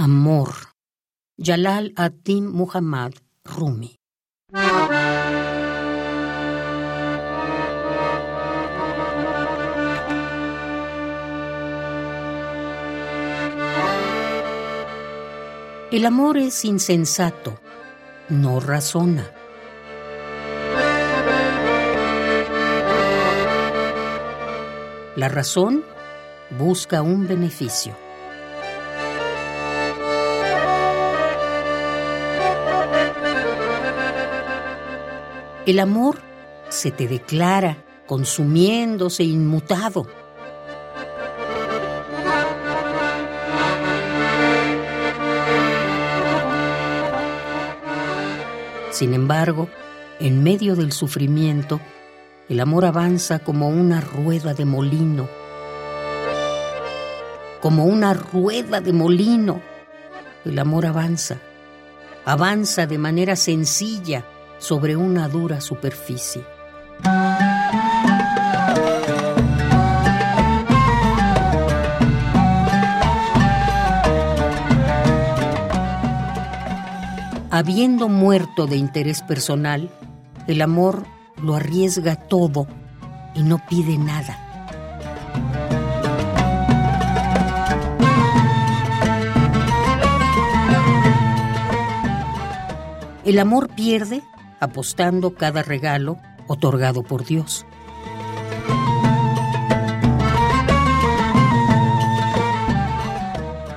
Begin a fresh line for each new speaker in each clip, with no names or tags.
Amor. Jalal ad-Din Muhammad Rumi. El amor es insensato, no razona. La razón busca un beneficio. El amor se te declara consumiéndose inmutado. Sin embargo, en medio del sufrimiento, el amor avanza como una rueda de molino. Como una rueda de molino. El amor avanza. Avanza de manera sencilla sobre una dura superficie. Habiendo muerto de interés personal, el amor lo arriesga todo y no pide nada. El amor pierde apostando cada regalo otorgado por Dios.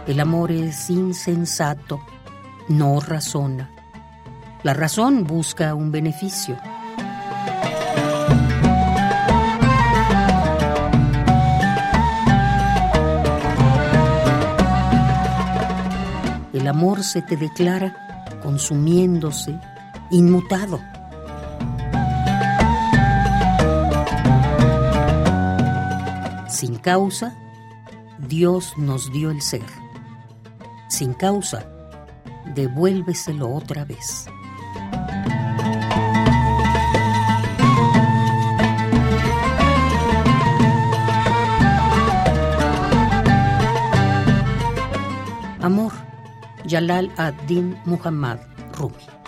El amor es insensato, no razona. La razón busca un beneficio. El amor se te declara consumiéndose, inmutado. Sin causa, Dios nos dio el ser. Sin causa, devuélveselo otra vez. Amor, Jalal ad-Din Muhammad Rumi.